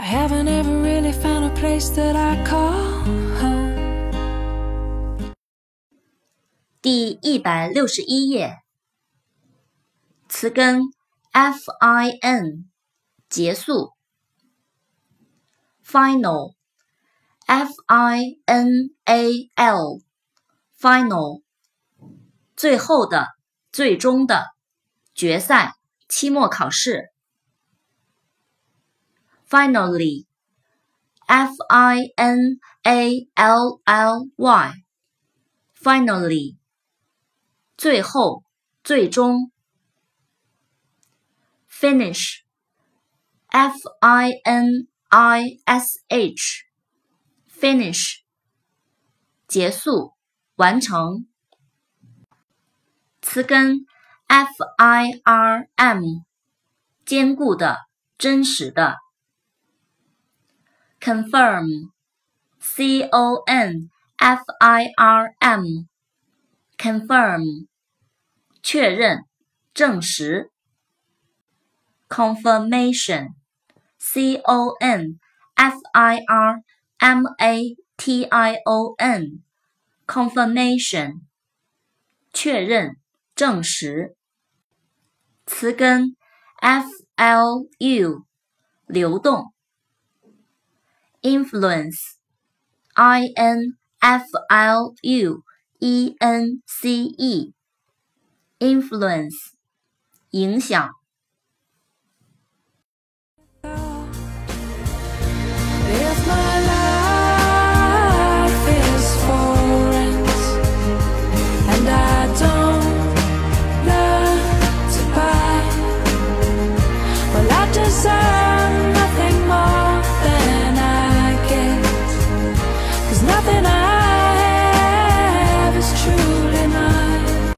I haven't ever really found a place that I call home. 第一百六十一页，词根 fin 结束，final f i n a l final 最后的、最终的、决赛、期末考试。 Finally, f i n a l l y, finally 最后、最终。Finish, f i n i s h, finish 结束、完成。词根 f i r m 坚固的、真实的。 confirm, c o n f i r m, confirm, 确认、证实。confirmation, c o n f i r m a t i o n, confirmation, 确认、证实。词根 f l u, 流动。 Influence, i n f l u e n c e, influence, 影响。